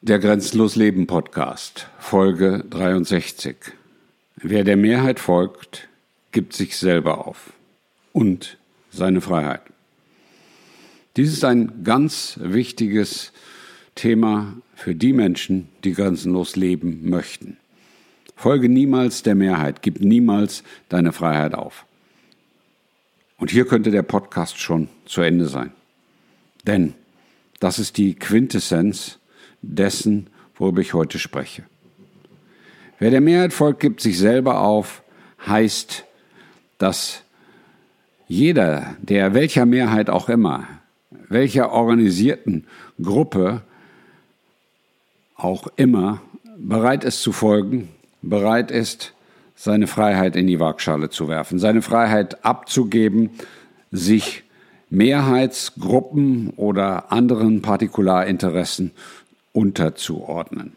Der Grenzenlos Leben Podcast, Folge 63. Wer der Mehrheit folgt, gibt sich selber auf und seine Freiheit. Dies ist ein ganz wichtiges Thema für die Menschen, die grenzenlos leben möchten. Folge niemals der Mehrheit, gib niemals deine Freiheit auf. Und hier könnte der Podcast schon zu Ende sein. Denn das ist die Quintessenz dessen, worüber ich heute spreche. Wer der Mehrheit folgt, gibt sich selber auf, heißt, dass jeder, der welcher Mehrheit auch immer, welcher organisierten Gruppe auch immer bereit ist zu folgen, bereit ist, seine Freiheit in die Waagschale zu werfen, seine Freiheit abzugeben, sich Mehrheitsgruppen oder anderen Partikularinteressen unterzuordnen.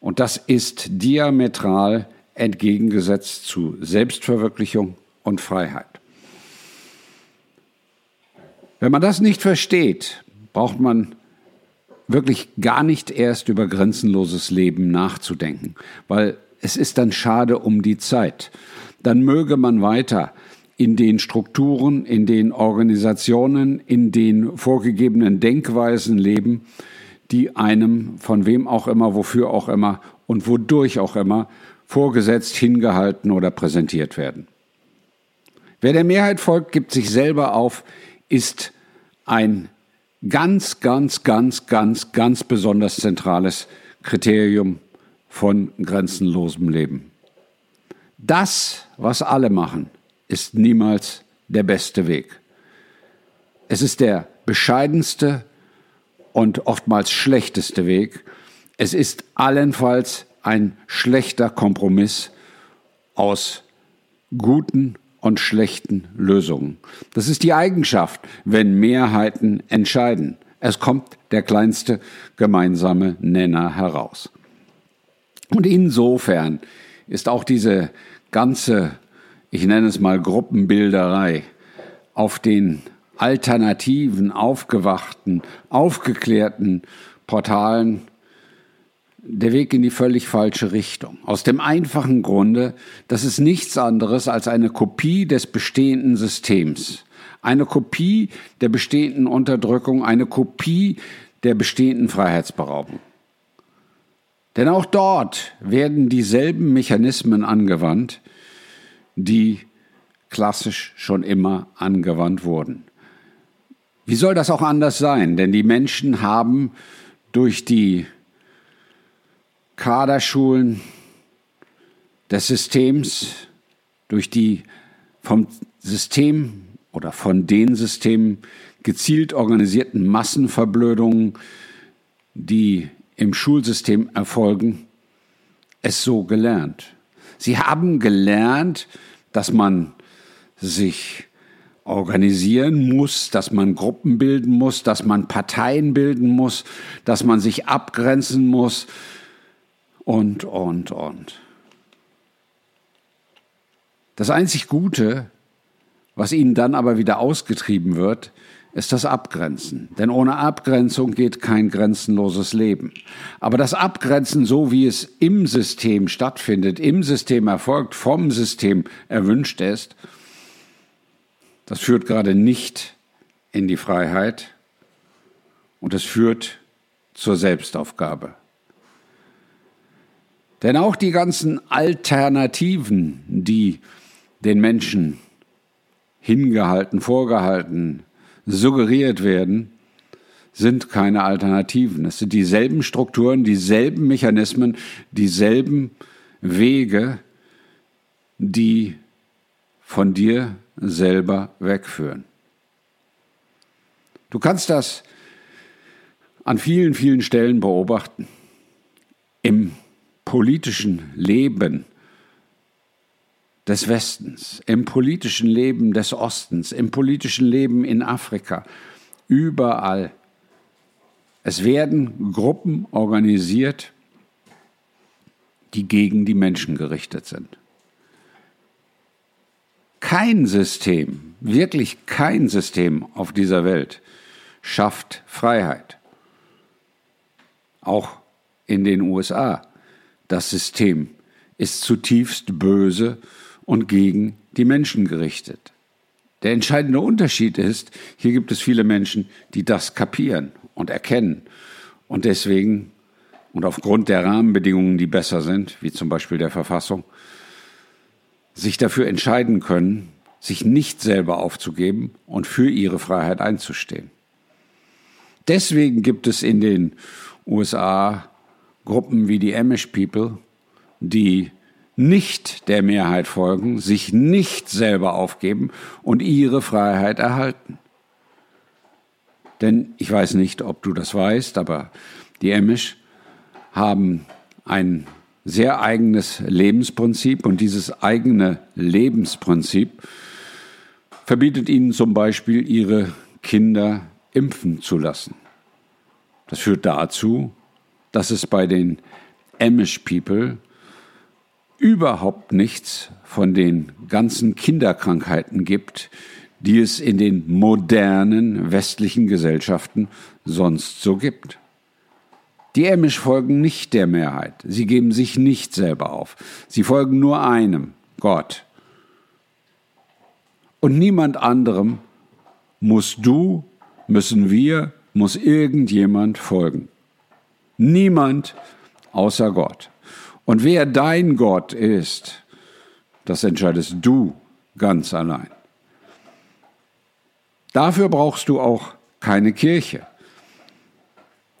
Und das ist diametral entgegengesetzt zu Selbstverwirklichung und Freiheit. Wenn man das nicht versteht, braucht man wirklich gar nicht erst über grenzenloses Leben nachzudenken, weil es ist dann schade um die Zeit. Dann möge man weiter in den Strukturen, in den Organisationen, in den vorgegebenen Denkweisen leben, die einem von wem auch immer, wofür auch immer und wodurch auch immer vorgesetzt, hingehalten oder präsentiert werden. Wer der Mehrheit folgt, gibt sich selber auf, ist ein ganz, ganz, ganz, ganz, ganz besonders zentrales Kriterium von grenzenlosem Leben. Das, was alle machen, ist niemals der beste Weg. Es ist der bescheidenste und oftmals schlechteste Weg. Es ist allenfalls ein schlechter Kompromiss aus guten und schlechten Lösungen. Das ist die Eigenschaft, wenn Mehrheiten entscheiden. Es kommt der kleinste gemeinsame Nenner heraus. Und insofern ist auch diese ganze, ich nenne es mal Gruppenbilderei, auf den alternativen, aufgewachten, aufgeklärten Portalen der Weg in die völlig falsche Richtung. Aus dem einfachen Grunde, dass es nichts anderes als eine Kopie des bestehenden Systems, eine Kopie der bestehenden Unterdrückung, eine Kopie der bestehenden Freiheitsberaubung. Denn auch dort werden dieselben Mechanismen angewandt, die klassisch schon immer angewandt wurden. Wie soll das auch anders sein? Denn die Menschen haben durch die Kaderschulen des Systems, durch die vom System oder von den Systemen gezielt organisierten Massenverblödungen, die im Schulsystem erfolgen, es so gelernt. Sie haben gelernt, dass man sich organisieren muss, dass man Gruppen bilden muss, dass man Parteien bilden muss, dass man sich abgrenzen muss und, und, und. Das einzig Gute, was ihnen dann aber wieder ausgetrieben wird, ist das Abgrenzen. Denn ohne Abgrenzung geht kein grenzenloses Leben. Aber das Abgrenzen, so wie es im System stattfindet, im System erfolgt, vom System erwünscht ist, das führt gerade nicht in die Freiheit und es führt zur Selbstaufgabe. Denn auch die ganzen Alternativen, die den Menschen hingehalten, vorgehalten, suggeriert werden, sind keine Alternativen. Es sind dieselben Strukturen, dieselben Mechanismen, dieselben Wege, die von dir selber wegführen. Du kannst das an vielen, vielen Stellen beobachten. Im politischen Leben des Westens, im politischen Leben des Ostens, im politischen Leben in Afrika, überall. Es werden Gruppen organisiert, die gegen die Menschen gerichtet sind. Kein System, wirklich kein System auf dieser Welt schafft Freiheit. auch in den USA. Das System ist zutiefst böse und gegen die Menschen gerichtet. Der entscheidende Unterschied ist, hier gibt es viele Menschen, die das kapieren und erkennen und deswegen und aufgrund der Rahmenbedingungen, die besser sind, wie zum Beispiel der Verfassung, sich dafür entscheiden können, sich nicht selber aufzugeben und für ihre Freiheit einzustehen. Deswegen gibt es in den USA Gruppen wie die Amish People, die nicht der Mehrheit folgen, sich nicht selber aufgeben und ihre Freiheit erhalten. Denn ich weiß nicht, ob du das weißt, aber die Amish haben ein sehr eigenes Lebensprinzip und dieses eigene Lebensprinzip verbietet ihnen zum Beispiel, ihre Kinder impfen zu lassen. Das führt dazu, dass es bei den Amish People überhaupt nichts von den ganzen Kinderkrankheiten gibt, die es in den modernen westlichen Gesellschaften sonst so gibt. Die Amish folgen nicht der Mehrheit. Sie geben sich nicht selber auf. Sie folgen nur einem, Gott. Und niemand anderem musst du, müssen wir, muss irgendjemand folgen. Niemand außer Gott. Und wer dein Gott ist, das entscheidest du ganz allein. Dafür brauchst du auch keine Kirche.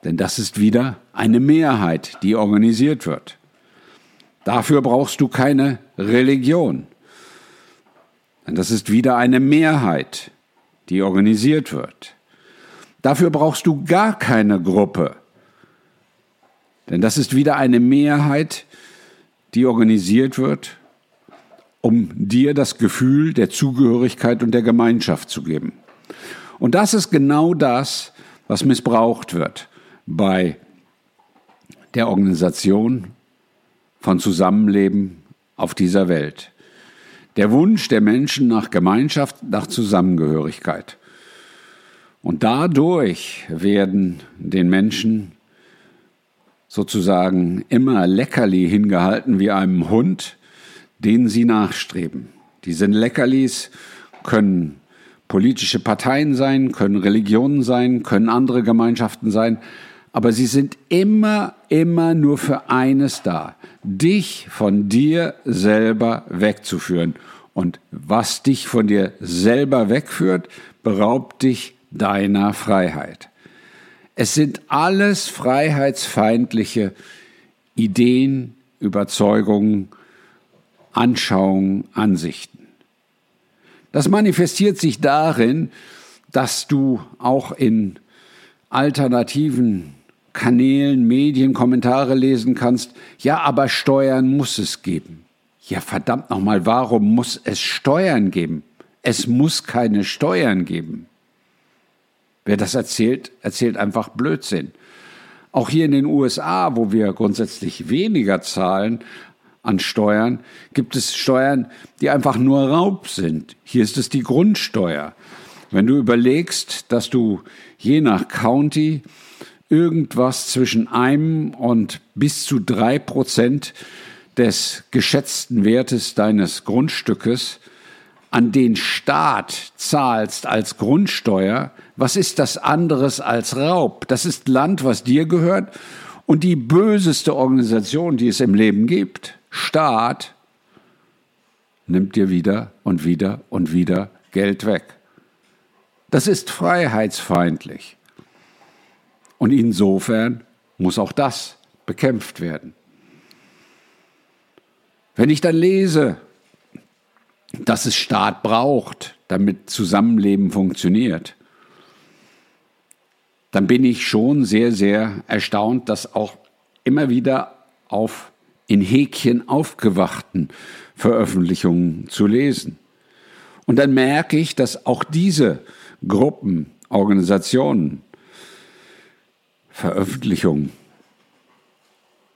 Denn das ist wieder eine Mehrheit, die organisiert wird. Dafür brauchst du keine Religion. Denn das ist wieder eine Mehrheit, die organisiert wird. Dafür brauchst du gar keine Gruppe. Denn das ist wieder eine Mehrheit, die organisiert wird, um dir das Gefühl der Zugehörigkeit und der Gemeinschaft zu geben. Und das ist genau das, was missbraucht wird bei der Organisation von Zusammenleben auf dieser Welt. Der Wunsch der Menschen nach Gemeinschaft, nach Zusammengehörigkeit. Und dadurch werden den Menschen sozusagen immer Leckerli hingehalten wie einem Hund, den sie nachstreben. Diese Leckerlis können politische Parteien sein, können Religionen sein, können andere Gemeinschaften sein, aber sie sind immer, immer nur für eines da, dich von dir selber wegzuführen. Und was dich von dir selber wegführt, beraubt dich deiner Freiheit. Es sind alles freiheitsfeindliche Ideen, Überzeugungen, Anschauungen, Ansichten. Das manifestiert sich darin, dass du auch in alternativen Kanälen, Medien, Kommentare lesen kannst, ja, aber Steuern muss es geben. Ja, verdammt nochmal, warum muss es Steuern geben? Es muss keine Steuern geben. Wer das erzählt, erzählt einfach Blödsinn. Auch hier in den USA, wo wir grundsätzlich weniger zahlen an Steuern, gibt es Steuern, die einfach nur Raub sind. Hier ist es die Grundsteuer. Wenn du überlegst, dass du je nach County irgendwas zwischen einem und bis zu drei Prozent des geschätzten Wertes deines Grundstückes an den Staat zahlst als Grundsteuer, was ist das anderes als Raub? Das ist Land, was dir gehört und die böseste Organisation, die es im Leben gibt, Staat, nimmt dir wieder und wieder und wieder Geld weg. Das ist freiheitsfeindlich. Und insofern muss auch das bekämpft werden. Wenn ich dann lese, dass es Staat braucht, damit Zusammenleben funktioniert, dann bin ich schon sehr, sehr erstaunt, dass auch immer wieder auf in Häkchen aufgewachten Veröffentlichungen zu lesen. Und dann merke ich, dass auch diese Gruppen, Organisationen, Veröffentlichung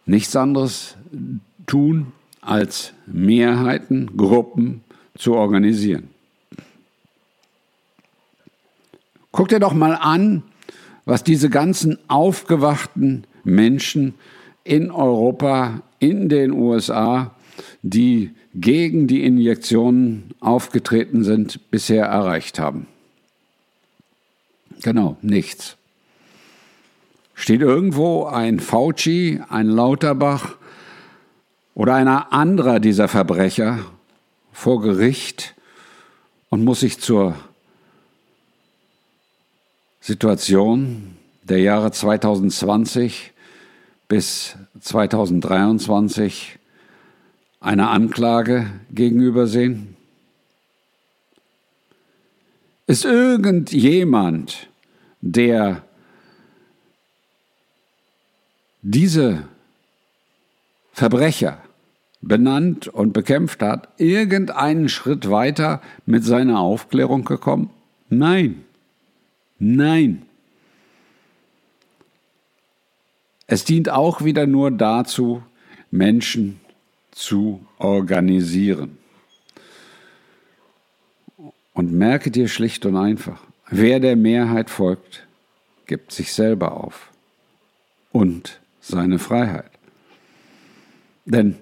nichts anderes tun, als Mehrheiten, Gruppen zu organisieren. Guck dir doch mal an, was diese ganzen aufgewachten Menschen in Europa, in den USA, die gegen die Injektionen aufgetreten sind, bisher erreicht haben? Genau, nichts. Steht irgendwo ein Fauci, ein Lauterbach oder einer anderer dieser Verbrecher vor Gericht und muss sich zur Situation der Jahre 2020 bis 2023 einer Anklage gegenübersehen? Ist irgendjemand, der diese Verbrecher benannt und bekämpft hat, irgendeinen Schritt weiter mit seiner Aufklärung gekommen? Nein. Nein. Es dient auch wieder nur dazu, Menschen zu organisieren. Und merke dir schlicht und einfach, wer der Mehrheit folgt, gibt sich selber auf und seine Freiheit. Denn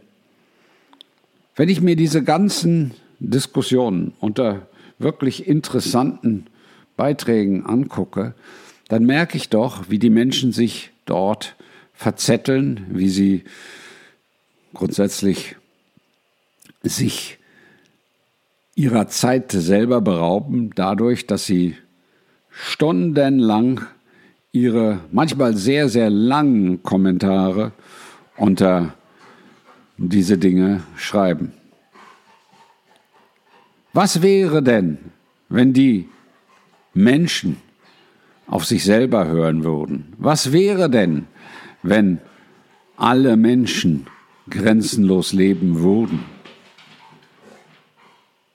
wenn ich mir diese ganzen Diskussionen unter wirklich interessanten Beiträgen angucke, dann merke ich doch, wie die Menschen sich dort verzetteln, wie sie grundsätzlich sich ihrer Zeit selber berauben, dadurch, dass sie stundenlang ihre manchmal sehr, sehr langen Kommentare unter diese Dinge schreiben. Was wäre denn, wenn die Menschen auf sich selber hören würden? Was wäre denn, wenn alle Menschen grenzenlos leben würden?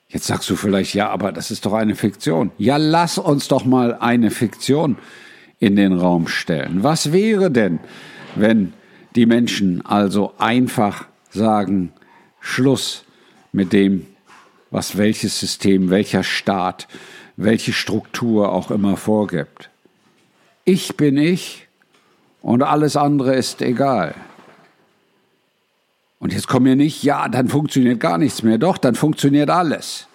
Jetzt sagst du vielleicht, ja, aber das ist doch eine Fiktion. Ja, lass uns doch mal eine Fiktion in den Raum stellen. Was wäre denn, wenn die Menschen also einfach sagen, Schluss mit dem, was welches System, welcher Staat, welche Struktur auch immer vorgibt. Ich bin ich und alles andere ist egal. Und jetzt kommen wir nicht, ja, dann funktioniert gar nichts mehr. Doch, dann funktioniert alles.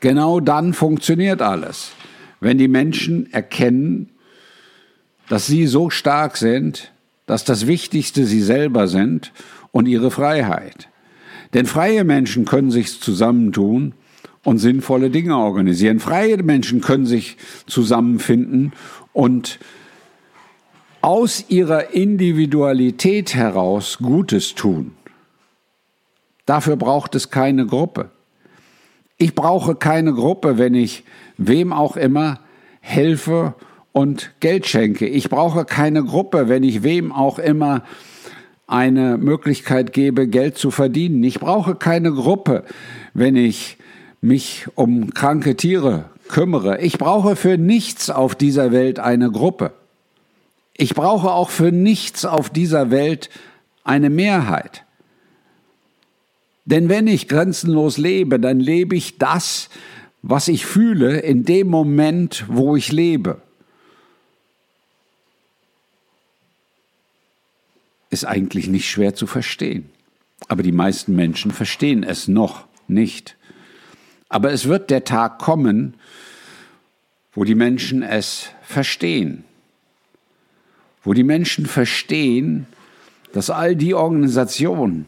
Genau dann funktioniert alles. Wenn die Menschen erkennen, dass sie so stark sind, dass das Wichtigste sie selber sind und ihre Freiheit. Denn freie Menschen können sich zusammentun und sinnvolle Dinge organisieren. Freie Menschen können sich zusammenfinden und aus ihrer Individualität heraus Gutes tun. Dafür braucht es keine Gruppe. Ich brauche keine Gruppe, wenn ich wem auch immer helfe und Geld schenke. Ich brauche keine Gruppe, wenn ich wem auch immer eine Möglichkeit gebe, Geld zu verdienen. Ich brauche keine Gruppe, wenn ich mich um kranke Tiere kümmere. Ich brauche für nichts auf dieser Welt eine Gruppe. Ich brauche auch für nichts auf dieser Welt eine Mehrheit. Denn wenn ich grenzenlos lebe, dann lebe ich das, was ich fühle in dem Moment, wo ich lebe. Ist eigentlich nicht schwer zu verstehen. Aber die meisten Menschen verstehen es noch nicht. Aber es wird der Tag kommen, wo die Menschen es verstehen. Wo die Menschen verstehen, dass all die Organisationen,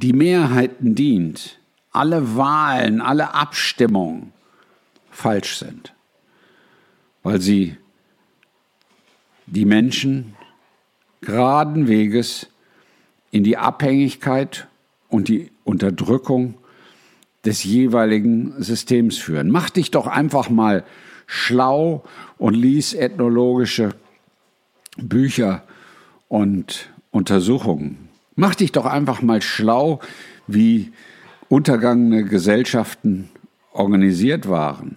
die Mehrheiten dient, alle Wahlen, alle Abstimmungen falsch sind, weil sie die Menschen geraden Weges in die Abhängigkeit und die Unterdrückung des jeweiligen Systems führen. Mach dich doch einfach mal schlau und lies ethnologische Bücher und Untersuchungen. Mach dich doch einfach mal schlau, wie untergangene Gesellschaften organisiert waren.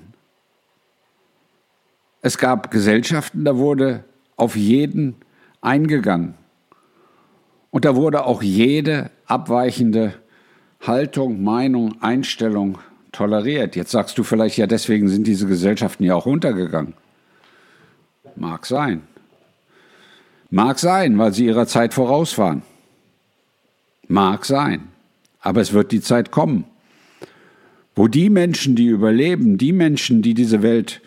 Es gab Gesellschaften, da wurde auf jeden eingegangen. Und da wurde auch jede abweichende Haltung, Meinung, Einstellung toleriert. Jetzt sagst du vielleicht, ja, deswegen sind diese Gesellschaften ja auch untergegangen. Mag sein. Mag sein, weil sie ihrer Zeit voraus waren. Mag sein. Aber es wird die Zeit kommen, wo die Menschen, die überleben, die Menschen, die diese Welt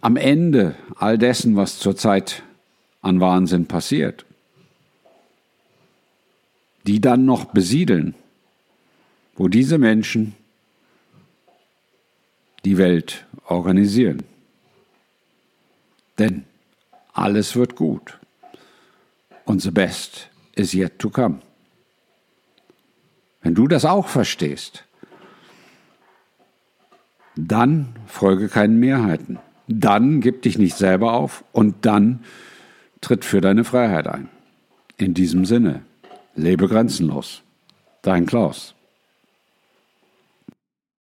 am Ende all dessen, was zurzeit an Wahnsinn passiert, die dann noch besiedeln, wo diese Menschen die Welt organisieren. Denn alles wird gut. Und the best is yet to come. Wenn du das auch verstehst, dann folge keinen Mehrheiten. Dann gib dich nicht selber auf und dann tritt für deine Freiheit ein. In diesem Sinne, lebe grenzenlos. Dein Klaus.